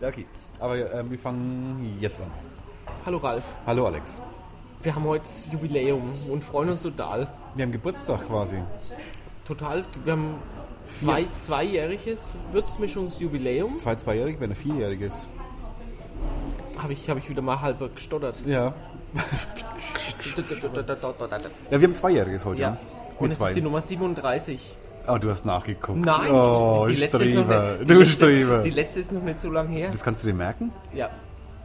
Ja, okay. Aber äh, wir fangen jetzt an. Hallo Ralf, Hallo Alex. wir haben heute Jubiläum und freuen uns total. Wir haben Geburtstag quasi. Total, wir haben zwei, zweijähriges Würzmischungsjubiläum. Zwei Zweijährige, wenn er vierjährig ist. Habe ich, hab ich wieder mal halb gestottert. Ja. Ja, wir haben Zweijähriges heute. Ja. Ja. Und es zwei. ist die Nummer 37. Oh, du hast nachgeguckt. Nein, oh, die letzte ist noch Streber. nicht, die Du letzte, Streber. Die letzte ist noch nicht so lange her. Das kannst du dir merken? Ja,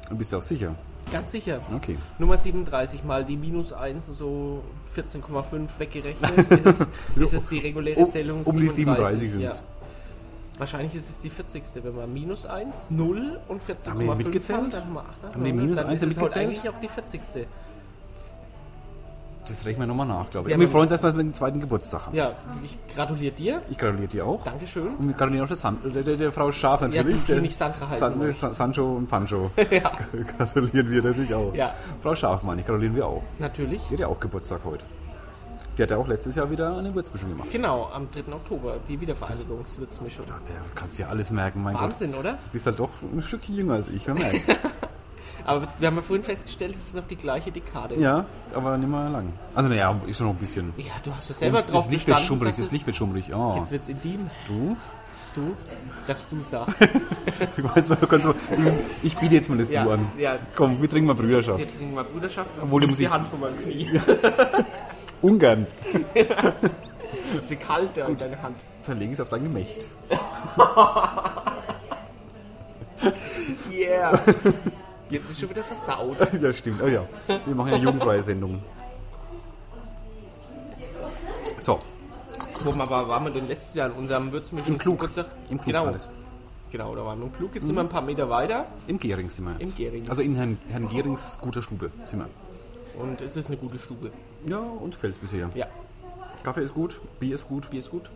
Du bist auch sicher. ganz sicher. Okay. Nummer 37 mal die minus 1, so 14,5 weggerechnet. ist, es, ist es die reguläre Um- Zählung um die 37 sind's. Ja. Wahrscheinlich ist es die 40. Wenn man minus 1, 0 und Haben die 14,5 mitgezählt? haben, dann haben wir 8. Haben die minus dann 1 ist es heute mitgezählt? eigentlich auch die 40. Das rechnen wir nochmal nach, glaube ich. Ja, wir aber- freuen uns erstmal, dass wir den zweiten Geburtstag haben. Ja, ich gratuliere dir. Ich gratuliere dir auch. Dankeschön. Und wir gratulieren auch der, San der, der, der Frau Schaf natürlich. die- die der nicht Sandra heißen San. San Sancho und Pancho. ja, gratulieren wir natürlich auch. Ja. Frau Schaf, meine ich, gratulieren wir auch. natürlich. Die hat ja auch Geburtstag heute. Die hat ja auch letztes Jahr wieder eine Würzmischung gemacht. Genau, am 3. Oktober, die Wiedervereinigungswürzmischung. Der kannst ja alles merken, mein Gott. Wahnsinn, oder? Du bist halt doch ein Stückchen jünger als ich, man merkt's. Aber wir haben ja vorhin festgestellt, es ist noch die gleiche Dekade. ja, aber nicht mal lang. Also naja, ist schon noch ein bisschen. Ja, du hast ja selber drauf das Licht wird schummrig, das es- Licht wird schummrig. Oh. Jetzt wird's intim. Du? Du, darfst du sagen. Ich, biete jetzt mal das Ja, Du an. ja. Komm, wir trinken mal Brüderschaft. Wir trinken mal Bruderschaft. Obwohl die Nimm Musik- die Hand von meinem Knie. Ungarn. ist sie kalt da in deiner Hand. Ich es auf dein Gemächt. Yeah. Jetzt ist schon wieder versaut. ja, stimmt. Oh ja. Wir machen ja jugendfreie Sendungen. So, Wo wir aber waren wir denn letztes Jahr in unserem Würzmischen Im Klug. Geburtstag? im Klug genau. alles. Genau, da waren wir im Klug. Jetzt sind wir ein paar Meter weiter Im Gering sind wir jetzt. Im Gerings. Also in Herrn, Herrn Gerings guter Stube sind wir. und es ist eine gute Stube. Ja, uns gefällt es bisher. Ja, Kaffee ist gut, Bier ist gut. Bier ist gut.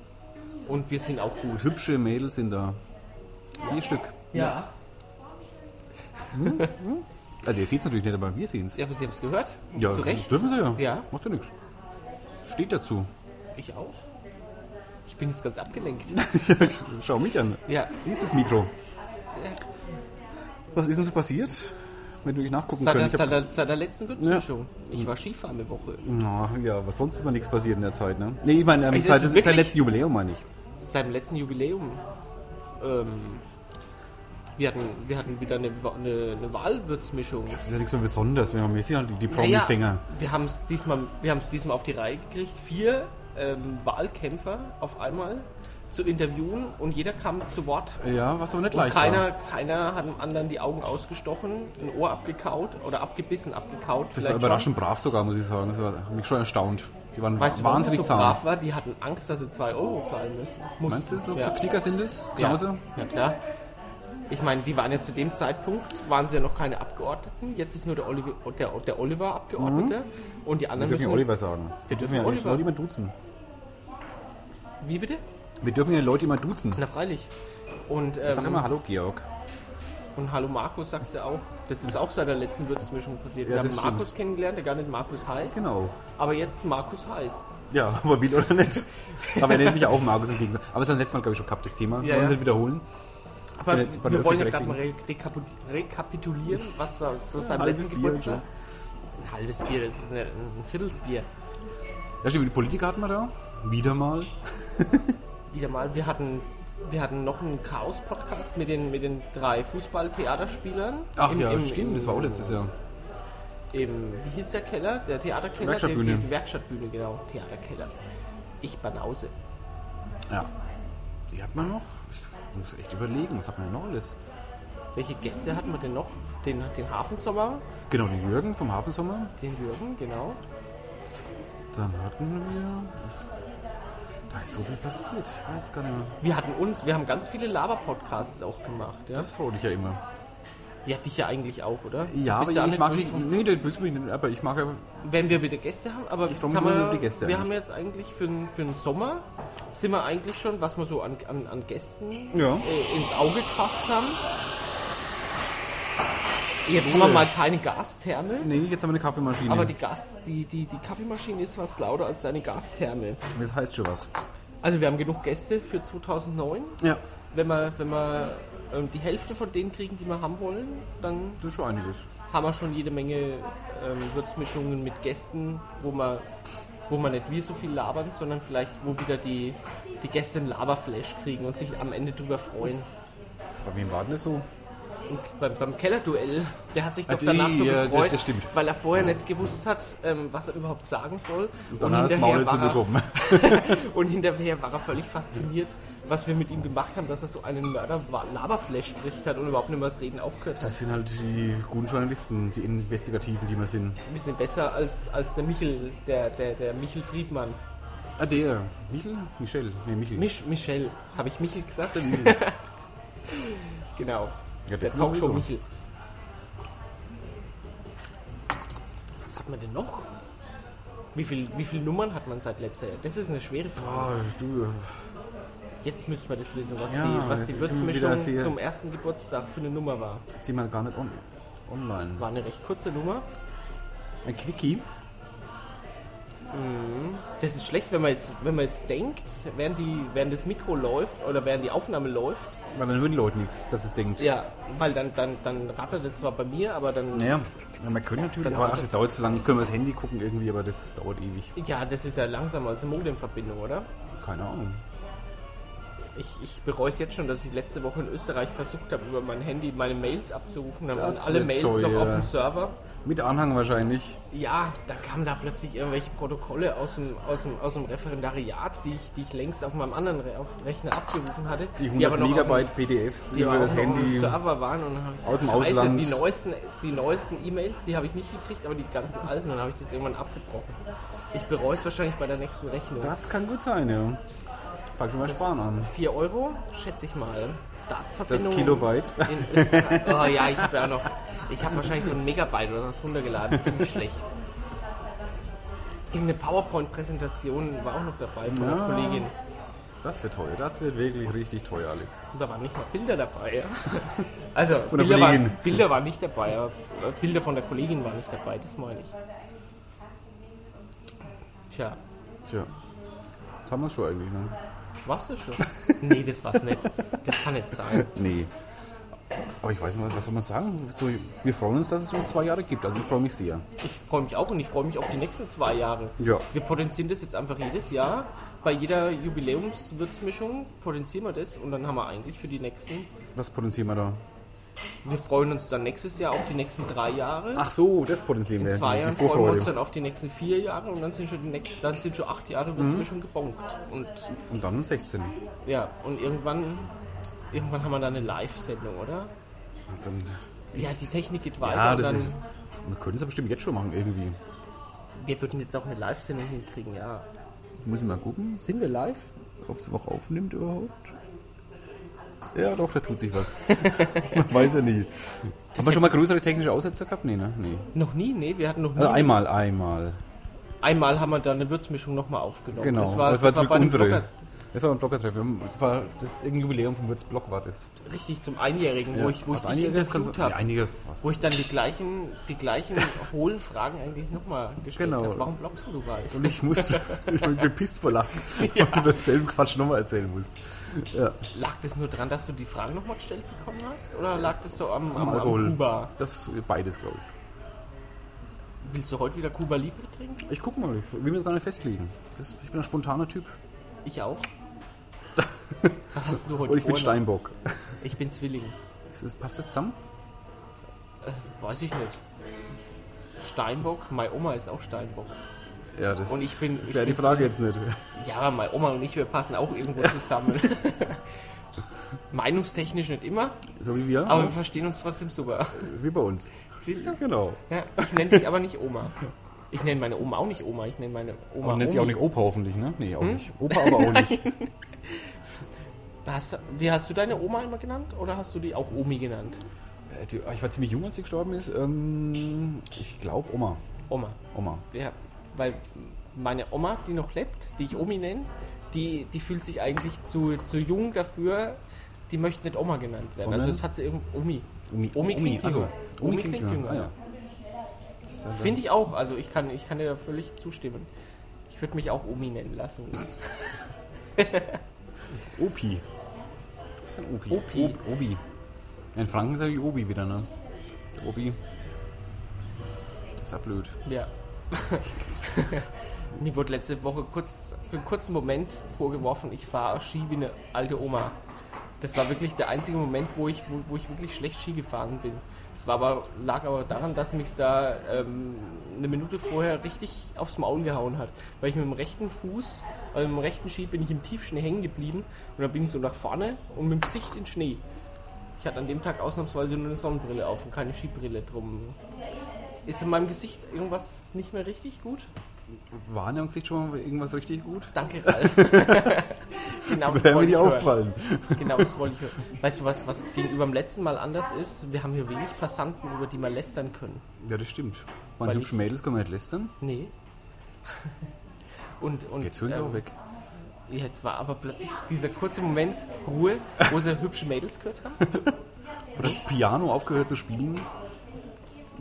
Und wir sind auch gut. Hübsche Mädels sind da. Vier Stück. Ja. Also ihr seht es natürlich nicht, aber wir sehen es. Ja, aber Sie haben es gehört? Ja, Zu Recht? das dürfen sie ja. Ja. Macht ja nichts. Steht dazu. Ich auch. Ich bin jetzt ganz abgelenkt. Schau mich an. Ja. Wie ist das Mikro? Was ist denn so passiert? Wenn du nicht nachgucken Seit könntest. seit, der, seit der letzten Würzmischung. Ich war Skifahren eine Woche. Na, ja, was sonst ist mal nichts passiert in der Zeit, ne? Nee, ich meine, ähm, seit, seit letztem Jubiläum meine ich. Seit dem letzten Jubiläum. Ähm, wir, hatten, wir hatten wieder eine, eine, eine Wahlwürzmischung. Das ist ja nichts mehr Besonderes. Wir haben halt die, die Naja, Promi-Fänger. wir haben es diesmal, wir diesmal auf die Reihe gekriegt, vier ähm, Wahlkämpfer auf einmal zu interviewen und jeder kam zu Wort. Ja, was aber nicht Und leicht keiner, war. keiner hat dem anderen die Augen ausgestochen, ein Ohr abgekaut oder abgebissen, abgekaut. Das war überraschend brav sogar, muss ich sagen. Das war hat mich schon erstaunt. Die waren Schon. Weißt du, wahnsinnig das so zahm. brav war? Die hatten Angst, dass sie 2 Euro zahlen müssen. Mussten. Meinst du, so, ja. so Knicker sind es? Ja. Klause? ja, klar. Ich meine, die waren ja zu dem Zeitpunkt, waren sie ja noch keine Abgeordneten. Jetzt ist nur der Oliver, der, der Oliver Abgeordneter und die Wir anderen dürfen ja müssen... Oliver sagen. Wir dürfen ja Oliver. Leute immer duzen. Wie bitte? Wir dürfen ja Leute immer duzen. Na freilich. Und, Ich sag ähm, immer Hallo Georg. und Hallo Markus sagst du auch. Das ist auch seit der letzten Würzmischung passiert. Ja, Wir haben das Markus kennengelernt, der gar nicht Markus heißt. Genau. Aber jetzt Markus heißt. Ja, ob will oder nicht. Aber er nennt mich auch Markus im Gegensatz. Aber es ist das letzte Mal, glaube ich, schon gehabt, das Thema. Ja, Wollen wir ja. wiederholen? Aber der wir wollen ja gerade mal re rekapu- rekapitulieren, was so seinem halbes letzten Geburtstag. Ein halbes Bier, das ist eine, ein Viertelsbier. Ja, stimmt, die Politiker hatten wir da. Wieder mal. Wieder mal, wir hatten, wir hatten noch einen Chaos-Podcast mit den, mit den drei Fußball-Theaterspielern. Ach Im- ja, im- stimmt, im- das war auch letztes Jahr. Im, wie hieß der Keller? Der Theaterkeller? Werkstattbühne. Der, die Werkstattbühne, genau. Theaterkeller. Ich Banause. Ja. Die hat man noch. Ich muss echt überlegen, was hat man denn noch alles? Welche Gäste hatten wir denn noch? Den, den Hafensommer, Genau, den Jürgen vom Hafensommer. den Jürgen, genau. Dann hatten wir. Da ist so viel passiert. Ich weiß gar nicht mehr. Wir hatten uns, wir haben ganz viele Laber-Podcasts auch gemacht. Ja? Das freut dich ja immer. Ja, dich ja eigentlich auch, oder? Ja, aber ich nicht mag nicht. Nee, das bist du nicht, aber ich mag ja. Wenn wir wieder Gäste haben, aber Ich jetzt haben wir, die Gäste wir eigentlich. haben jetzt eigentlich für, den- für den Sommer, sind wir eigentlich schon, was wir so an, an, an Gästen Ja. äh, ins Auge gefasst haben. Jetzt haben wir mal keine Gastherme, Nee, jetzt haben wir eine Kaffeemaschine. aber die, Gas, die, die, die Kaffeemaschine ist was lauter als deine Gastherme. das heißt schon was. Also wir haben genug Gäste für 2009. Ja. Wenn wir, wenn wir ähm, die Hälfte von denen kriegen, die wir haben wollen, dann Das ist schon einiges. haben wir schon jede Menge ähm, Würzmischungen mit Gästen, wo man, wo man nicht wir so viel labern, sondern vielleicht wo wieder die, die Gäste einen Laberflash kriegen und sich am Ende drüber freuen. Bei wem war denn das so? Und beim, beim Kellerduell, der hat sich doch Ah, die, danach so ja, das- gefreut, das stimmt. weil er vorher nicht gewusst hat, ähm, was er überhaupt sagen soll. Und dann hat er das Maul nicht war er, und hinterher war er völlig fasziniert, was wir mit ihm gemacht haben, dass er so einen Mörder-Laberflash spricht hat und überhaupt nicht mehr das Reden aufgehört hat. Das sind halt die guten Journalisten, die Investigativen, die wir sind. Wir sind besser als, als der Michel, der, der, der Michel Friedmann. Ah, der. Michel? Michel? Nee, Michel. Mich, Michel. Habe ich Michel gesagt? genau. Ja, Der das ist Talkshow. Michel. Was hat man denn noch? Wie viel, wie viele Nummern hat man seit letzter Jahr? Das ist eine schwere Frage. Ah, du, Jetzt müssen wir das wissen, was Ja, die, was die Würzmischung zum ersten Geburtstag für eine Nummer war. zieh mal gar nicht on online. Das war eine recht kurze Nummer. Ein Quickie. Das ist schlecht, wenn man jetzt, wenn man jetzt denkt, während, die, während das Mikro läuft oder während die Aufnahme läuft, Weil dann hören die Leute nichts, dass es denkt. ja, weil dann, dann, dann rattert es zwar bei mir, aber dann, Naja, ja, man könnte natürlich, aber ach, das dauert zu lange. Ich könnte mal das Handy gucken irgendwie, aber das dauert ewig. ja, das ist ja langsamer als eine Modemverbindung, oder? Keine Ahnung. Ich, ich bereue es jetzt schon, dass ich letzte Woche in Österreich versucht habe, über mein Handy meine Mails abzurufen. Dann waren alle Mails teuer. noch auf dem Server. Mit Anhang wahrscheinlich. Ja, da kamen da plötzlich irgendwelche Protokolle aus dem, aus dem, aus dem Referendariat, die ich, die ich längst auf meinem anderen Re auf Rechner abgerufen hatte. Die 100 aber noch Megabyte auf PDFs dem, die über das dem Handy. Server waren und dann habe ich Aus dem Scheiße, Ausland. Die neuesten, die neuesten E-Mails, die habe ich nicht gekriegt, aber die ganzen alten, dann habe ich das irgendwann abgebrochen. Ich bereue es wahrscheinlich bei der nächsten Rechnung. Das kann gut sein, ja. Fang schon mal sparen an. 4 Euro, schätze ich mal. Das Datenverbindung Kilobyte. in Österreich. Oh ja, ich habe ja auch noch. Ich habe wahrscheinlich so ein Megabyte oder was runtergeladen. Ziemlich schlecht. Irgendeine PowerPoint-Präsentation war auch noch dabei von Ja. einer Kollegin. Das wird teuer. Das wird wirklich richtig teuer, Alex. Und da waren nicht mal Bilder dabei. Ja. Also, Bilder, waren. Bilder waren nicht dabei, aber äh, Bilder von der Kollegin waren nicht dabei, das meine ich. Tja, Tja. Das haben wir schon eigentlich, ne? War's das schon? nee, das war's nicht. Das kann nicht sein. Nee. Aber ich weiß nicht, was soll man sagen? So, wir freuen uns, dass es uns zwei Jahre gibt. Also ich freue mich sehr. Ich freue mich auch und ich freue mich auf die nächsten zwei Jahre. Ja. Wir potenzieren das jetzt einfach jedes Jahr. Bei jeder Jubiläumswürzmischung potenzieren wir das und dann haben wir eigentlich für die nächsten. Was potenzieren wir da? Wir freuen uns dann nächstes Jahr auf die nächsten drei Jahre. Ach so, das potenzieren In wir. zwei die Jahren freuen wir uns dann auf die nächsten vier Jahre und dann sind schon, die nächsten, dann sind schon acht Jahre Würzmischung gebonkt. Und Und dann 16. ja, und irgendwann, irgendwann haben wir dann eine Live-Sendung, oder? Dann, Ja, die Technik geht weiter ja, dann. ist, wir können es ja bestimmt jetzt schon machen, irgendwie. Wir würden jetzt auch eine Live-Sendung hinkriegen, ja. Muss ich mal gucken, Sind wir live? ob es überhaupt aufnimmt überhaupt. Ja, doch, da tut sich was. Man weiß ja nie. Haben wir schon mal größere technische Aussetzer gehabt? Nee, ne? Nee. Noch nie? Nee, wir hatten noch nie. Also einmal, einmal. Einmal haben wir da eine Würzmischung nochmal aufgenommen. Genau. Das war, das war, zum bei Glück einem unsere. Das war ein Bloggertreffen. Das war das irgendein Jubiläum vom Würzblock war das. richtig zum Einjährigen, wo ich, wo ich Was dich das interviewt du- habe. Ja, einige. Was? Wo ich dann die gleichen, die gleichen hohlen Fragen eigentlich nochmal gestellt Genau. habe. Warum bloggst du bald? Und ich muss, ich bin gepisst vor Lachen, weil du denselben Quatsch nochmal erzählen musst. Ja, Lag das nur dran, dass du die Fragen nochmal gestellt bekommen hast? Oder lag das doch am, am, am. Kuba? Das beides, glaube ich. Willst du heute wieder Kuba Libre trinken? Ich guck mal, ich will mir das gar nicht festlegen. Das, ich bin ein spontaner Typ. Ich auch. Was hast du heute Und ich bin vor? Steinbock. Ich bin Zwilling. Ist das, passt das zusammen? Äh, weiß ich nicht. Steinbock, meine Oma ist auch Steinbock. Ja, das Und ich bin- ich die bin Frage jetzt nicht. Ja, aber meine Oma und ich, wir passen auch irgendwo zusammen. Meinungstechnisch nicht immer, So wie wir, aber wir verstehen uns trotzdem super. wie bei uns. Siehst du? Genau. Ja, ich nenne dich aber nicht Oma. Ich nenne meine Oma auch nicht Oma, ich nenne meine Oma Und nennt sie auch nicht Opa hoffentlich, ne? Nee, auch Hm? nicht. Opa aber auch nicht. Hast, wie hast du deine Oma immer genannt oder hast du die auch Omi genannt? Äh, die- Ich war ziemlich jung, als sie gestorben ist. Ähm, ich glaube Oma. Oma. Oma. Ja, weil meine Oma, die noch lebt, die ich Omi nenne, die, die fühlt sich eigentlich zu, zu jung dafür, die möchte nicht Oma genannt werden. Sondern? Also das hat sie irgendwie Omi. Omi, Omi klingt also, jünger. Omi, Omi klingt, klingt jünger. jünger, Ah, ja. ist also- Finde ich auch. Also ich kann, ich kann dir da völlig zustimmen. Ich würde mich auch Omi nennen lassen. Opi. Du bist ein Opi. Opi. Ob, Obi. In Franken ist ja die Obi wieder, ne? Obi. Ist ja blöd. Ja. Mir wurde letzte Woche kurz, für einen kurzen Moment vorgeworfen, ich fahre Ski wie eine alte Oma. Das war wirklich der einzige Moment, wo ich, wo, wo ich wirklich schlecht Ski gefahren bin. Das war aber, lag aber daran, dass mich da ähm, eine Minute vorher richtig aufs Maul gehauen hat. Weil ich mit dem rechten Fuß, also mit dem rechten Ski bin ich im Tiefschnee hängen geblieben und dann bin ich so nach vorne und mit dem Gesicht in Schnee. Ich hatte an dem Tag ausnahmsweise nur eine Sonnenbrille auf und keine Skibrille drum. Ist in meinem Gesicht irgendwas nicht mehr richtig gut? War in Gesicht schon mal irgendwas richtig gut? Danke, Ralf. genau, Das wollte ich hören. aufgefallen. Genau, das wollte ich hören. Weißt du, was, was gegenüber dem letzten Mal anders ist? Wir haben hier wenig Passanten, über die wir lästern können. Ja, das stimmt. Meine hübschen Mädels können wir nicht lästern. Nee. Und, und, Jetzt hören sie ähm, auch weg. Jetzt war aber plötzlich dieser kurze Moment Ruhe, wo sie hübsche Mädels gehört haben. Hat das Piano aufgehört zu spielen?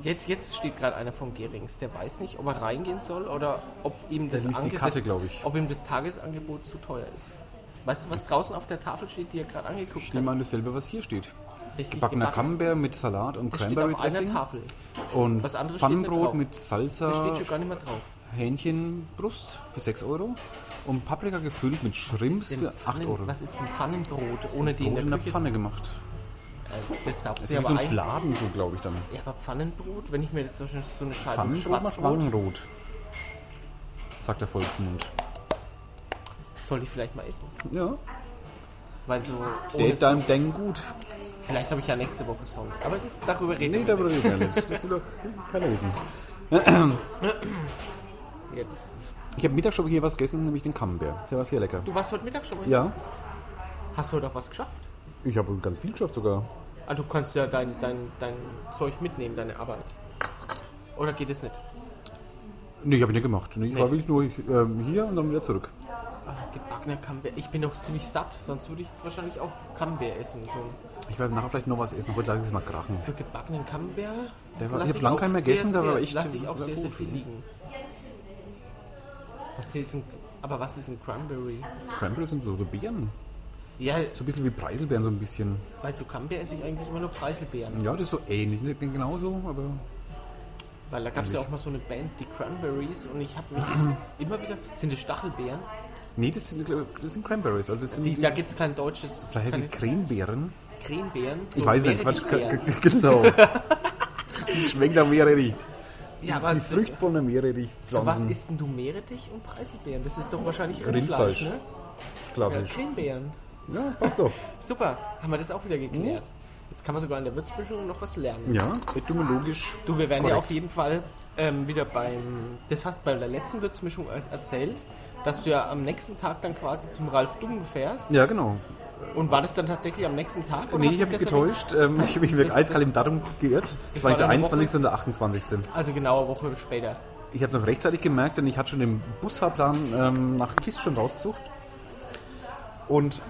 Jetzt, jetzt steht gerade einer vom Gerings, der weiß nicht, ob er reingehen soll oder ob ihm das, Ange- Kasse, das, ich. ob ihm das Tagesangebot zu teuer ist. Weißt du, was draußen auf der Tafel steht, die er gerade angeguckt Ich hat? nehme an dasselbe, was hier steht. Richtig Gebackener gebacken. Camembert mit Salat und Das steht Cranberry auf einer Dressing. Tafel. Und Was anderes steht Pannenbrot mit Salsa, steht schon gar nicht mehr drauf. Hähnchenbrust für 6 Euro und Paprika gefüllt mit Shrimps Denn für 8 Pfannen- Euro. Was ist ein Pfannenbrot, ohne die Brot in in der der Küche Pfanne gemacht. Äh, Das ist wie so aber ein. Fladen, so glaube ich dann. Ja, aber Pfannenbrot, wenn ich mir jetzt so eine Scheibe Pfannenbrot macht Wangenrot. Sagt der Volksmund. soll ich vielleicht mal essen. Ja. Weil so ohne deinem Denken gut. Vielleicht habe ich ja nächste Woche Song. Aber das, darüber reden Nee, wir darüber nicht. reden wir nicht. Das will doch keiner wissen. Jetzt. Ich habe Mittag schon hier was gegessen, nämlich den Camembert. Der war sehr lecker. Du warst heute Mittag schon mal? Ja, Hast du heute auch was geschafft? Ich habe ganz viel geschafft sogar. Ah, du kannst ja dein, dein, dein Zeug mitnehmen, deine Arbeit. Oder geht es nicht? Nee, habe ich nicht gemacht. Nee, ich Nee. war wirklich nur ähm, hier und dann wieder zurück. Ah, gebackener Camembert. Ich bin noch ziemlich satt, sonst würde ich jetzt wahrscheinlich auch Camembert essen. So. Ich werde nachher vielleicht noch was essen. Heute lasse ich es mal krachen. Für gebackenen Camembert Der war- ich hab lang auch keinen mehr gegessen, sehr, war echt- Lass ich auch sehr, sehr viel liegen. Was ist ein, aber was ist ein Cranberry? Cranberries sind so, so Beeren. Ja, So ein bisschen wie Preiselbeeren, so ein bisschen. weil zu Camembert esse ich eigentlich immer nur Preiselbeeren. Ja, das ist so ähnlich. Nicht genauso, aber. Weil da gab es ja auch mal so eine Band, die Cranberries, und ich habe mich immer wieder. Sind das Stachelbeeren? Nee, das sind, das sind Cranberries. Also das sind, Die, da gibt es kein deutsches. vielleicht heißen die Cremebeeren. Cremebeeren. Ich weiß nicht, Quatsch. Genau. Die schmeckt nach Meerrettich. Ja, aber Die so, Früchte von der Meerrettich. so was isst denn du Meerrettich und Preiselbeeren? Das ist doch wahrscheinlich Rindfleisch. Rindfleisch, ne? Ja, Klassisch. Cremebeeren. Ja, passt doch. Super, haben wir das auch wieder geklärt. Jetzt kann man sogar in der Würzmischung noch was lernen. Ja, etymologisch. Du, wir werden ja Korrekt. auf jeden Fall ähm, wieder beim. Das hast du bei der letzten Würzmischung er- erzählt, dass du ja am nächsten Tag dann quasi zum Ralf Dumm fährst. Ja, genau. Und war das dann tatsächlich am nächsten Tag? Nee, ich habe mich das getäuscht. Ähm, ich habe mich wirklich Das- eiskalt im Datum geirrt. Das war war nicht der dann eine 21. und der 28. Also genau eine Woche später. Ich habe es noch rechtzeitig gemerkt, denn ich hatte schon den Busfahrplan ähm, nach Kist schon rausgesucht. Und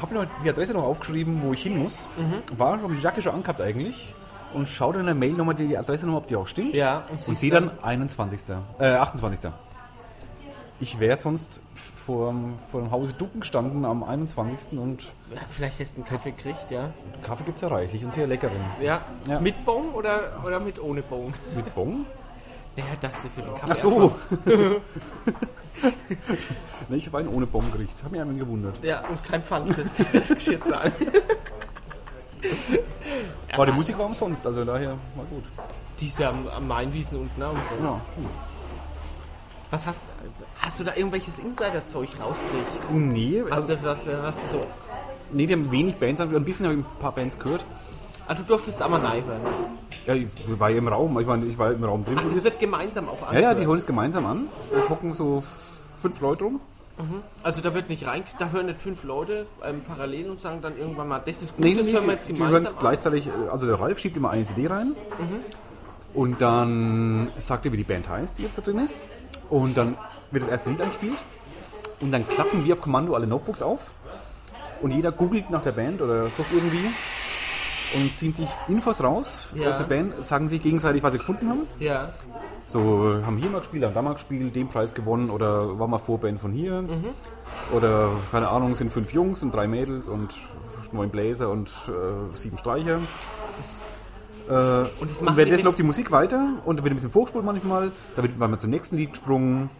habe mir noch die Adresse noch aufgeschrieben, wo ich hin muss. Mhm. War schon die Jacke schon angehabt eigentlich. Und schaue dann in der Mail nochmal die Adresse nochmal, ob die auch stimmt. Ja, und Und sehe dann 21. Äh, 28. Ich wäre sonst vor, vor dem Hause Ducken gestanden am 21. und Ja, vielleicht hast du einen Kaffee gekriegt, ja. Kaffee gibt es ja reichlich und sehr leckeren. Ja. Ja. Mit Bon oder, oder mit ohne Bon? Mit Bon? Ja, das du für den Kaffee. Ach so. nee, ich habe einen ohne Bon gekriegt. Hab mich einmal gewundert. Ja, und kein Pfand fürs, fürs Geschirr zahlen. Aber die Musik war umsonst, also daher war gut. Die ist ja am, am Mainwiesen unten auch und so. Ja. Was hast Hast du da irgendwelches Insider-Zeug rausgekriegt? Nee, Was, also, du- was, du- was du so. nee, die haben wenig Bands, ein bisschen habe ich ein paar Bands gehört. Ah, du durftest aber nein hören. Ja, ich war ja im Raum, ich, meine, ich war im Raum drin. Ach, das wird gemeinsam auch ja, ja, die holen es gemeinsam an. Es hocken so fünf Leute rum. Also da wird nicht rein, da hören nicht fünf Leute ähm, parallel und sagen dann irgendwann mal, das ist gut, Nee, das nee, hören wir jetzt die hören gemeinsam es gleichzeitig, äh, also der Ralf schiebt immer eine CD rein. Und dann sagt er, wie die Band heißt, die jetzt da drin ist. Und dann wird das erste Lied angespielt. Und dann klappen wir auf Kommando alle Notebooks auf. Und jeder googelt nach der Band oder sucht irgendwie und ziehen sich Infos raus Ja. zur Band, sagen sich gegenseitig, was sie gefunden haben. Ja. So, haben hier mal gespielt, haben da mal gespielt, den Preis gewonnen oder war mal Vorband von hier. Mhm. Oder, keine Ahnung, sind fünf Jungs und drei Mädels und neun Bläser und äh, sieben Streicher. Äh, und, die währenddessen läuft die Musik weiter und da wird ein bisschen vorgespult manchmal, da wird man zum nächsten Lied gesprungen.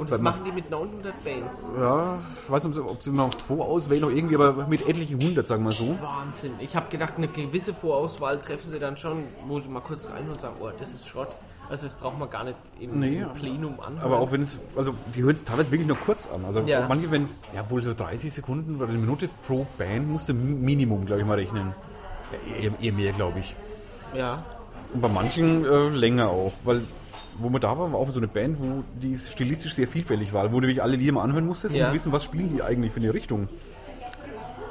Und das machen die mit 900 Bands. Ja, ich weiß nicht, ob sie- noch vorauswählen noch irgendwie, aber mit etlichen hundert, sagen wir so. Wahnsinn. Ich habe gedacht, eine gewisse Vorauswahl treffen sie dann schon, wo sie mal kurz rein und sagen, oh, das ist Schrott. Also das braucht man gar nicht im, Nee, Plenum anhören. Aber auch wenn es, also die hören es teilweise wirklich nur kurz an. Also Ja. manche, wenn, ja wohl so 30 Sekunden oder eine Minute pro Band musst du Minimum, glaube ich, mal rechnen. Ja, eher, eher mehr, glaube ich. Ja. Und bei manchen äh, länger auch, weil wo wir da waren, war auch so eine Band, wo die stilistisch sehr vielfältig war, wo du wirklich alle Lieder mal anhören musstest, Ja. um zu wissen, was spielen die eigentlich für eine Richtung.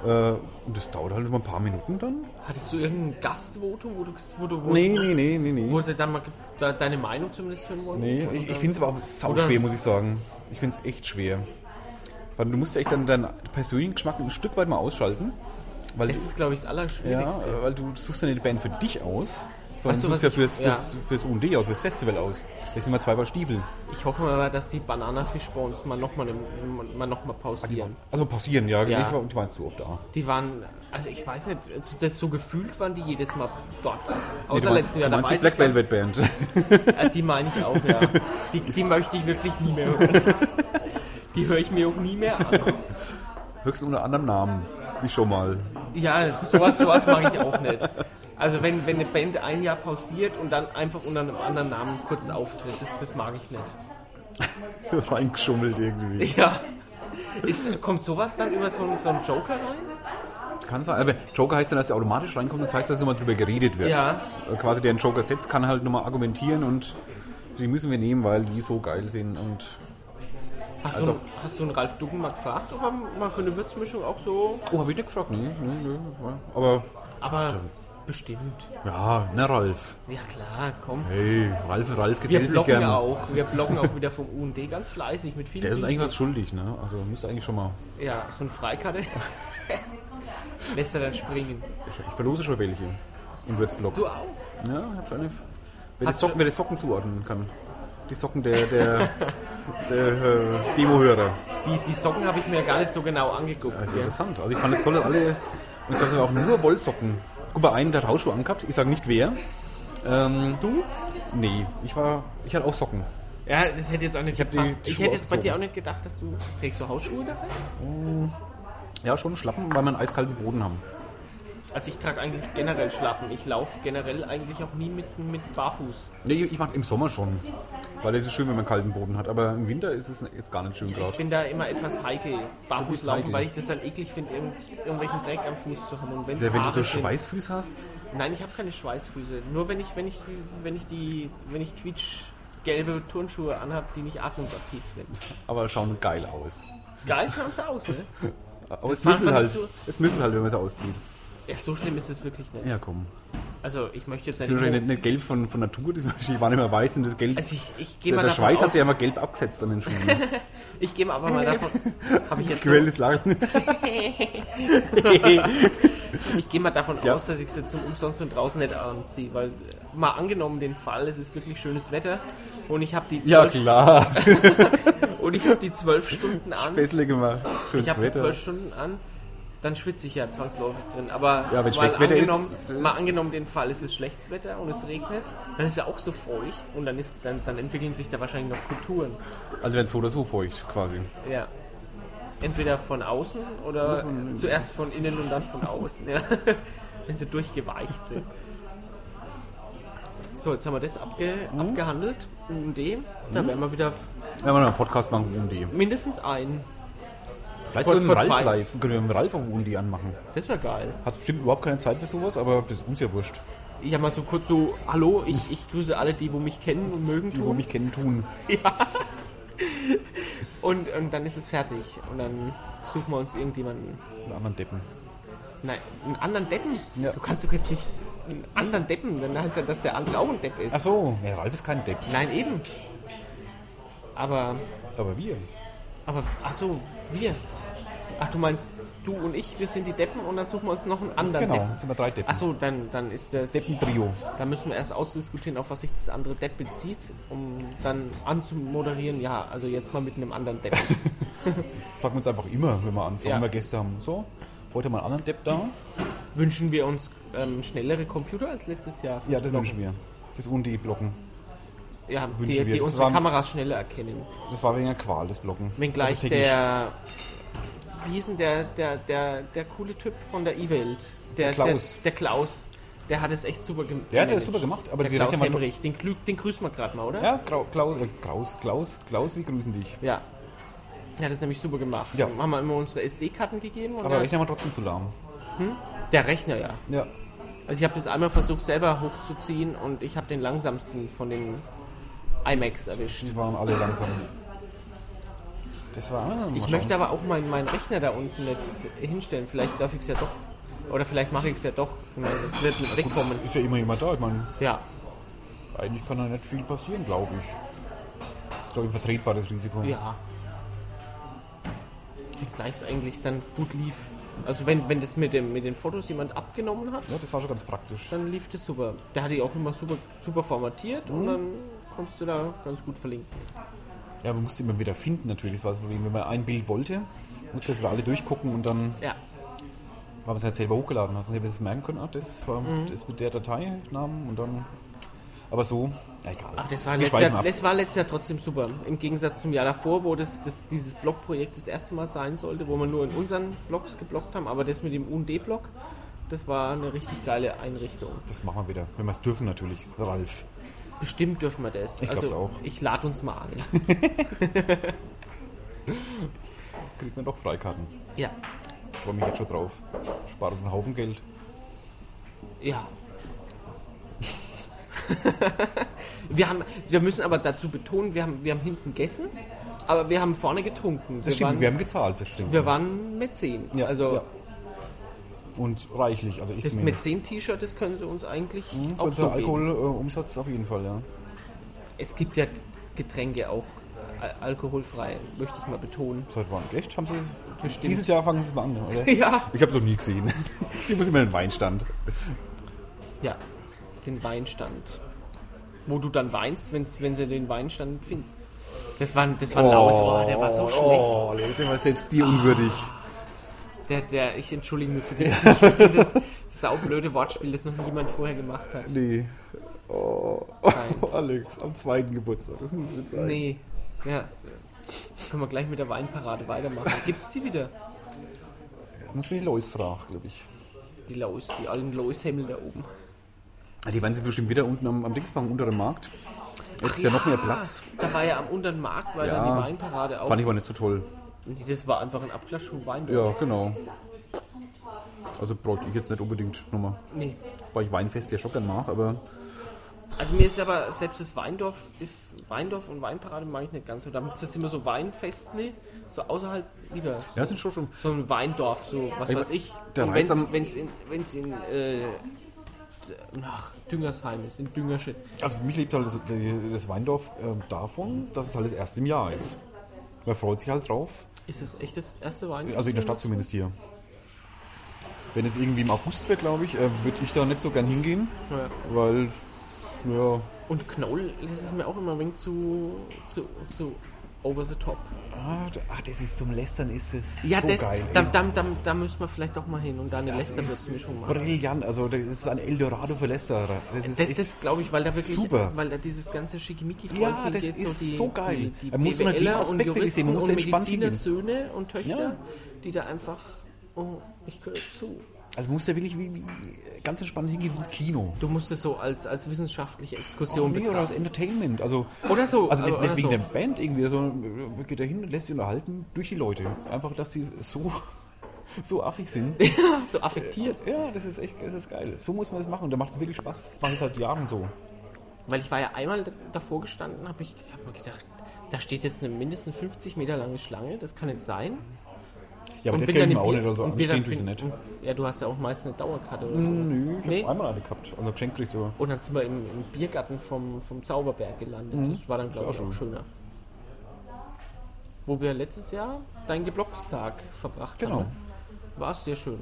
Äh, und das dauert halt immer ein paar Minuten dann. Hattest du irgendein Gastvotum, wo du, wo du wo, Nee, nee, nee, nee, nee. wo sie dann mal da, deine Meinung zumindest hören wollen? Nee, ich, ich finde es aber auch sau schwer, muss ich sagen. Ich finde es echt schwer. Weil du musst ja echt dann deinen persönlichen Geschmack ein Stück weit mal ausschalten. Weil, Das ist, glaube ich, das ja, Allerschwierigste. weil du suchst ja nicht die Band für dich aus, sondern du, suchst ja ich- fürs, ja. fürs, fürs UND aus, fürs Festival aus. Das sind immer zwei Paar Stiefel. Ich hoffe mal, dass die Banana Fish Bones mal nochmal mal noch mal pausieren. Also passieren, ja. Ja. Ich war, die waren zu oft da. Die waren, also ich weiß nicht, also das so gefühlt waren die jedes Mal dort. Nee, Außer meinst, letztes Jahr. Da die Black Velvet Band. Äh, die meine ich auch, ja. Die, die möchte ich wirklich nie mehr hören. Die höre ich mir auch nie mehr an. Höchstens unter anderem Namen. Wie schon mal. Ja, sowas, sowas mache ich auch nicht. Also wenn, wenn eine Band ein Jahr pausiert und dann einfach unter einem anderen Namen kurz auftritt, das, das mag ich nicht. Reingeschummelt irgendwie. Ja. Ist, kommt sowas dann über so, einen- so einen Joker rein? Kann sein. Aber Joker heißt dann, dass er automatisch reinkommt. Das heißt, dass nochmal drüber geredet wird. Ja. Äh, Quasi der einen Joker setzt, kann halt nochmal argumentieren und die müssen wir nehmen, weil die so geil sind. Und Hast, Also- du, hast du einen Ralf Ducken mal gefragt, ob er mal für eine Würzmischung auch so... oh, habe ich nicht gefragt? Nee, nee, nee. Aber Aber bestimmt. ja, ne Ralf. Ja klar, komm. Hey, Ralf, Ralf Wir gesellt sich bloggen gerne. auch. Wir bloggen auch wieder vom UND ganz fleißig mit vielen Der ist eigentlich was schuldig, ne? Also müsste eigentlich schon mal. Ja, so eine Freikarte. Lässt er dann springen. Ich, ich verlose schon welche im Würzblock. Du auch? Ja, ich hab schon eine. Wer die, Socken, wer die Socken zuordnen kann. Die Socken der, der, der äh, Demo-Hörer. Die, die Socken habe ich mir gar nicht so genau angeguckt. Also gell? interessant. Also ich fand es toll, dass alle. Und es waren auch nur Wollsocken. Mal, einen, der hat Hausschuhe angehabt. Ich sage nicht wer. Ähm, Du? nee, ich war. Ich hatte auch Socken. Ja, das hätte jetzt auch nicht Ich die gepasst. Ich hätte jetzt bei dir auch nicht gedacht, dass du... Trägst du Hausschuhe dabei? Ja, schon Schlappen, weil wir einen eiskalten Boden haben. Also ich trage eigentlich generell Schlappen. Ich laufe generell eigentlich auch nie mit, mit Barfuß. Nee, ich mag im Sommer schon. Weil es ist schön, wenn man kalten Boden hat. Aber im Winter ist es jetzt gar nicht schön Ich gerade. bin da immer etwas heikel, barfuß laufen, heikel. weil ich das dann eklig finde, irgend, irgendwelchen Dreck am Fuß zu haben. Und wenn's Ja, wenn du so sind- Schweißfüße hast, Nein, ich habe keine Schweißfüße. Nur wenn ich, wenn ich, wenn ich die, wenn ich quietschgelbe Turnschuhe anhabe, die nicht atmungsaktiv sind. aber schauen geil aus. Geil schauen sie aus, ne? Aber es müffelt halt. fandest Es müffelt halt, wenn man es auszieht. Ja, so schlimm ist es wirklich nicht. Ja, komm. Also ich möchte jetzt Das nicht. ist wahrscheinlich nicht, nicht gelb von, von Natur, das die waren immer weiß und das Gelb. Also ich, ich gehe der mal der Schweiß hat sich ja immer gelb abgesetzt an den Schuhen. Ich gehe mal aber mal davon. Habe ich jetzt so, Grelles Lachen. ich gehe mal davon Ja. aus, dass ich sie zum Umsonst und draußen nicht anziehe, weil äh, mal angenommen den Fall, es ist wirklich schönes Wetter und ich habe die Ja, klar. und ich habe die zwölf Stunden an. Bessle gemacht. Schönes Ich habe die zwölf Stunden an, dann schwitze ich ja zwangsläufig drin. Aber Ja, wenn mal, ist, angenommen, das- mal angenommen den Fall, es ist schlechtes Wetter und es regnet, dann ist er auch so feucht und dann, ist, dann, dann entwickeln sich da wahrscheinlich noch Kulturen. Also wenn es so oder so feucht, quasi. Ja. Entweder von außen oder zuerst von innen und dann von außen, ja. wenn sie durchgeweicht sind. So, jetzt haben wir das abge Mhm. abgehandelt. UND. Da werden wir wieder Wenn wir noch einen Podcast machen, UND. mindestens ein. Vielleicht Vor- können wir vor mit Ralf zwei. live, können wir mit Ralf auf UND anmachen. Das wäre geil. Hat bestimmt überhaupt keine Zeit für sowas, aber das ist uns ja wurscht. Ich habe mal so kurz so, hallo, ich, ich grüße alle, die wo mich kennen und mögen. Die, wo tun. mich kennen, tun. Und, und dann ist es fertig. Und dann suchen wir uns irgendjemanden. Mit anderen Deppen. Nein, einen anderen Deppen. Ja. Du kannst doch jetzt nicht einen anderen Deppen, dann heißt ja, dass der andere auch ein Depp ist. Ach so, ja, Ralf ist kein Depp. Nein, eben. Aber, Aber wir. aber, ach so, wir. Ach, du meinst, du und ich, wir sind die Deppen und dann suchen wir uns noch einen anderen Genau, Deppen. jetzt sind wir drei Deppen. Achso, dann, dann ist das. Deppentrio. Da müssen wir erst ausdiskutieren, auf was sich das andere Depp bezieht, um dann anzumoderieren. Ja, also jetzt mal mit einem anderen Depp. Sagen wir uns einfach immer, wenn wir anfangen, Ja. wenn wir Gäste haben. So, heute mal einen anderen Depp da. Wünschen wir uns ähm, schnellere Computer als letztes Jahr? Ja, das wünschen wir. Fürs UND-Blocken. Ja, wünschen die, wir. die unsere waren- Kameras schneller erkennen. Das war wegen der Qual, das Blocken. Wenngleich Also der. Wie hieß denn der, der, der, der coole Typ von der E-Welt? Der Klaus. Der, der Klaus. Der hat es echt super gemacht. Der hat das super gemacht, aber der Klaus Hemrich, den, den grüßen wir gerade mal, oder? Ja, Klaus, äh, Klaus, Klaus, Klaus, wir grüßen dich. Ja. Er hat es nämlich super gemacht. Ja. Dann haben wir immer unsere SD-Karten gegeben Aber er Rechner war trotzdem zu lahm. der Rechner, ja. Ja. Also ich habe das einmal versucht selber hochzuziehen und ich habe den langsamsten von den iMacs erwischt. Die waren alle langsam. Das war. ah, Ich möchte aber auch meinen meinen Rechner da unten nicht hinstellen. Vielleicht darf ich es ja doch. Oder vielleicht mache ich es ja doch. Ich meine, es wird nicht wegkommen. Ist ja immer jemand da. Ich meine, Ja. eigentlich kann da nicht viel passieren, glaube ich. Das ist, glaube ich, ein vertretbares Risiko. Ja. Gleich es eigentlich dann gut lief. Also wenn, wenn das mit, dem, mit den Fotos jemand abgenommen hat, Ja, das war schon ganz praktisch. dann lief das super. Der hatte die auch immer super, super formatiert und dann konntest du da ganz gut verlinken. Ja, man musste immer wieder finden natürlich. Das war das Problem. Wenn man ein Bild wollte, musste das wieder alle durchgucken und dann Ja. haben wir es halt selber hochgeladen. Also ich habe das merken können, ah, das war Mhm. das mit der Dateinamen und dann. Aber so, ja, egal. Aber das war, letztes Jahr, das war letztes Jahr trotzdem super. Im Gegensatz zum Jahr davor, wo das, das, dieses Blogprojekt das erste Mal sein sollte, wo wir nur in unseren Blogs geblockt haben, aber das mit dem UND-Blog, das war eine richtig geile Einrichtung. Das machen wir wieder. Wenn wir es dürfen natürlich. Ralf. Bestimmt dürfen wir das. Ich also, auch. Ich lade uns mal ein. Kriegt man doch Freikarten. Ja. Ich freue mich jetzt schon drauf. Spart uns einen Haufen Geld. Ja. wir, haben, wir müssen aber dazu betonen, wir haben, wir haben hinten gegessen, aber wir haben vorne getrunken. Das wir, stimmt, waren, wir haben gezahlt fürs Trinken. wir waren Mäzen. Ja, also ja. Und reichlich. Also ich das zumindest. Mäzen-T-Shirt, das können sie uns eigentlich Für auch unser so. Alkoholumsatz auf jeden Fall, ja. Es gibt ja Getränke auch al- alkoholfrei, möchte ich mal betonen. Seit wann? Echt? Haben Sie Bestimmt. dieses Jahr fangen Sie es mal an, oder? Ja. Ich habe es noch nie gesehen. Sie muss immer den Weinstand. Ja, den Weinstand. Wo du dann weinst, wenn's, wenn sie den Weinstand findest. Das war, das war laut, oh, der war so schlecht. Oh, sind wir selbst dir unwürdig. Der, der, ich entschuldige mich für, den, für dieses saublöde Wortspiel, das noch nie jemand vorher gemacht hat. Nee. Oh, Nein. Alex, am zweiten Geburtstag. Das muss jetzt sein. Nee. Ja. Können wir gleich mit der Weinparade weitermachen. Gibt's die wieder? Muss mich Lois fragen, glaube ich. Die Lois, die alten Lois-Hemmel da oben. Ah, Die waren jetzt bestimmt wieder unten am, am Dingsbank unter dem Markt. Jetzt ist ja noch mehr Platz. Da war ja am unteren Markt, weil Ja. dann die Weinparade auch. Fand ich aber nicht so toll. Nee, das war einfach ein Abklatsch von Wein. Ja, genau. Also bräuchte ich jetzt nicht unbedingt nochmal. Nee. Weil ich Weinfest ja schon gern mache, aber Also mir ist aber selbst das Weindorf ist Weindorf und Weinparade mag ich nicht ganz so. Da gibt es immer so Weinfestli, so außerhalb lieber. ja, sind schon schon. So ein Weindorf, so was Ich- weiß ich. der Reiz am- wenn's in, wenn's in äh, nach Düngersheim ist, in Düngershit. Also für mich lebt halt das, das Weindorf ähm, davon, dass es halt das erste im Jahr ist. Man freut sich halt drauf. Ist es echt das erste Weindorf? Also in der Stadt zumindest hier. Wenn es irgendwie im August wäre, glaube ich, äh, würde ich da nicht so gern hingehen, Ja. weil, ja, Und Knoll, das ist mir auch immer ein wenig zu, zu, zu over the top. ah, ah, das ist zum Lästern, ist es Ja, so das, geil. da, da, da, da müssen wir vielleicht doch mal hin und da eine Lästerwürzmischung machen. brillant, also das ist ein Eldorado für Lästerer. Das ist Das, das glaube ich, weil da wirklich, super. weil da dieses ganze Schickimicki Ja, das hingeht, ist die, so geil. Die, die Da muss man den Aspekt und Juristen man muss und Mediziner. Söhne und Töchter, Ja. die da einfach, oh, ich gehöre zu. Also muss ja wirklich wie, wie, ganz entspannt hingehen ins Kino. Du musst es so als, als wissenschaftliche Exkursion Nee, oder als. Entertainment. Also, Oder so, Also nicht, nicht wegen so. der Band irgendwie, sondern geht da hin und lässt sich unterhalten durch die Leute. Einfach, dass sie so, so affig sind. so affektiert. Ja, das ist echt, das ist geil. So muss man das machen und da macht es wirklich Spaß. Das mache ich seit Jahren so. Weil ich war ja einmal davor gestanden, habe ich hab mir gedacht, da steht jetzt eine mindestens 50 Meter lange Schlange, das kann nicht sein. Ja, aber Und das kann ich mir auch nicht, also anstehen tue ich nicht. Ja, du hast ja auch meist eine Dauerkarte oder so. Nö, ich Nee. habe einmal eine gehabt. Also geschenkt kriegt so. Und dann sind wir im, im Biergarten vom, vom Zauberberg gelandet. Das war dann, glaube Mhm. Ich, auch schöner. wo wir letztes Jahr deinen Geblockstag verbracht Genau. haben. War es sehr schön.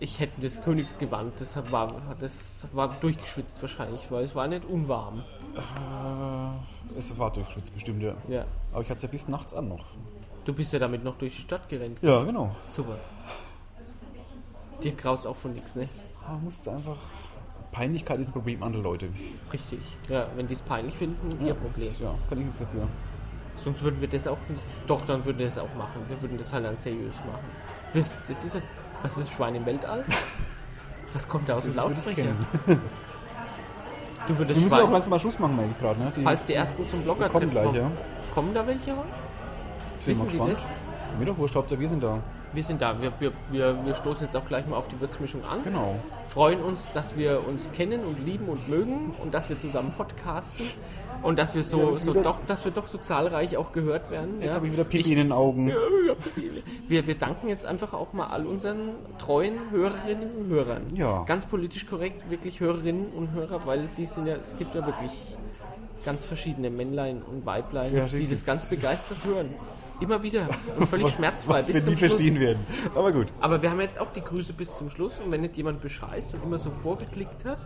Ich hätte das Königsgewand, das war, das war durchgeschwitzt wahrscheinlich, weil es war nicht unwarm. Äh, es war durchschwitzt bestimmt, ja. Ja. Aber ich hatte es ja bis nachts an noch. Du bist ja damit noch durch die Stadt gerannt. Ja, genau. Super. Dir graut's auch von nichts, ne? Man muss einfach. Peinlichkeit ist ein Problem anderer Leute. Richtig. Ja, wenn die es peinlich finden, ihr Problem. Das, ja, kann ich nichts dafür. Sonst würden wir das auch nicht. Doch, dann würden wir das auch machen. Wir würden das halt dann seriös machen. Das, das ist das. Was ist Schwein im Weltall? Was kommt da aus dem Lautsprecher? Du würdest Wir müssen auch Schwein. langsam mal Schluss machen, merke ich gerade. Ne? Die Falls die ersten zum Blogger kommen gleich, ja. Kommen da welche heute? Sind wissen gespannt. das? Mir doch wurscht, Hauptsache wir sind da. Wir sind da. Wir, wir, wir, wir stoßen jetzt auch gleich mal auf die Würzmischung an. Genau. freuen uns, dass wir uns kennen und lieben und mögen und dass wir zusammen podcasten und dass wir so, Ja, so doch, dass wir doch so zahlreich auch gehört werden. Jetzt ja. habe ich wieder Pipi in den Augen. wir, wir danken jetzt einfach auch mal all unseren treuen Hörerinnen und Hörern. Ja. Ganz politisch korrekt, wirklich Hörerinnen und Hörer, weil die sind ja, es gibt ja wirklich ganz verschiedene Männlein und Weiblein, Ja, die das ganz begeistert hören. Immer wieder und völlig schmerzfrei Was bis wir zum nie Schluss. verstehen werden. Aber gut. Aber wir haben jetzt auch die Grüße bis zum Schluss und wenn nicht jemand bescheißt und immer so vorgeklickt hat,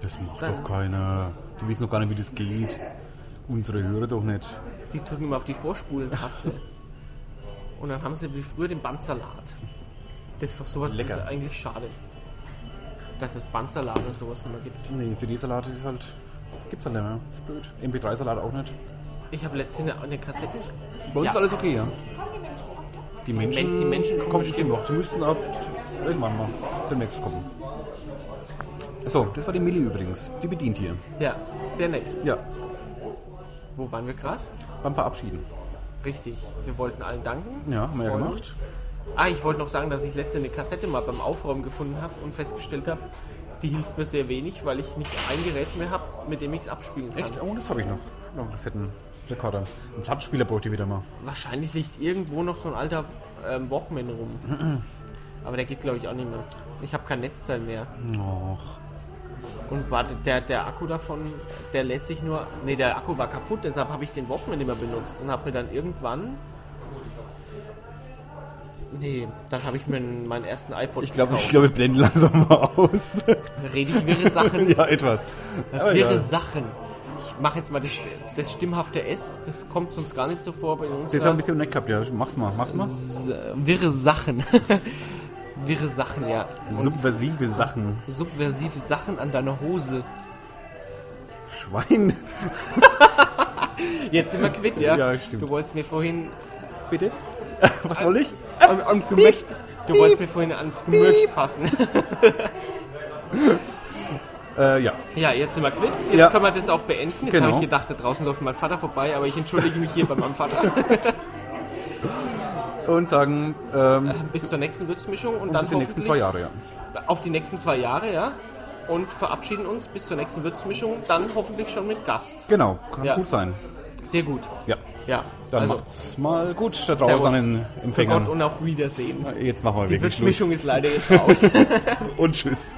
Das macht doch keiner. Die wissen doch gar nicht, wie das geht. Unsere Hörer doch nicht. Die drücken immer auf die Vorspulen-Taste. Und dann haben sie wie früher den Bandsalat. Das ist sowas Lecker. ist eigentlich schade. Dass es Bandsalat und sowas nicht mehr gibt. Nee, CD-Salat ist halt. Gibt's halt nicht mehr. Ist blöd. MP3-Salat auch nicht. Ich habe letztens eine, Kassette. Bei uns ist alles okay, ja. Die Menschen, die Menschen kommen bestimmt noch. Die müssten ab irgendwann mal demnächst kommen. So, das war die Millie übrigens. Die bedient hier. Ja, sehr nett. Ja, Wo waren wir gerade? beim Verabschieden. Richtig. Wir wollten allen danken. Ja, haben wir ja gemacht. Ah, ich wollte noch sagen, dass ich letzte eine Kassette mal beim Aufräumen gefunden habe und festgestellt habe, die hilft mir sehr wenig, weil ich nicht ein Gerät mehr habe, mit dem ich es abspielen kann. Echt? Oh, das habe ich noch. Noch einen Kassettenrekorder. Ein Plattenspieler bräuchte ich wieder mal. Wahrscheinlich liegt irgendwo noch so ein alter ähm, Walkman rum. Aber der geht, glaube ich, auch nicht mehr. Ich habe kein Netzteil mehr. Och. Und warte, der, der Akku davon, der lädt sich nur. Ne, der Akku war kaputt, deshalb habe ich den Walkman nicht mehr benutzt und habe mir dann irgendwann. Nee, dann habe ich mir einen- meinen ersten iPod Ich glaube, ich glaube, wir blenden langsam mal aus. Rede ich wirre Sachen. ja, etwas. Aber wirre ja. Sachen. Ich mache jetzt mal das, das stimmhafte S, das kommt sonst gar nicht so vor bei uns. Das haben ein bisschen nett gehabt, ja. Mach's mal, mach's mal. wirre Sachen. wirre Sachen, ja. Subversive Sachen. Subversive Sachen an deiner Hose. Schwein. Jetzt sind wir quitt, ja? Ja, stimmt. Du wolltest mir vorhin Bitte? Was soll ich? am, am Gemücht, du wolltest mir vorhin ans Gemücht fassen. Äh, ja. ja, jetzt sind wir quitt. Jetzt Ja. können wir das auch beenden. Jetzt Genau. habe ich gedacht, da draußen läuft mein Vater vorbei, aber ich entschuldige mich hier bei meinem Vater. Und sagen, ähm, Bis zur nächsten Würzmischung und dann bis die nächsten zwei Jahre, ja. auf die nächsten zwei Jahre, ja. Und verabschieden uns bis zur nächsten Würzmischung, dann hoffentlich schon mit Gast. Genau, kann Ja. gut sein. Sehr gut. Ja. Ja, Dann also, macht's mal gut da draußen an den für Gott Empfängern. und auf Wiedersehen. Jetzt machen wir Die wirklich Schluss. Würzmischung ist leider jetzt raus. Und tschüss.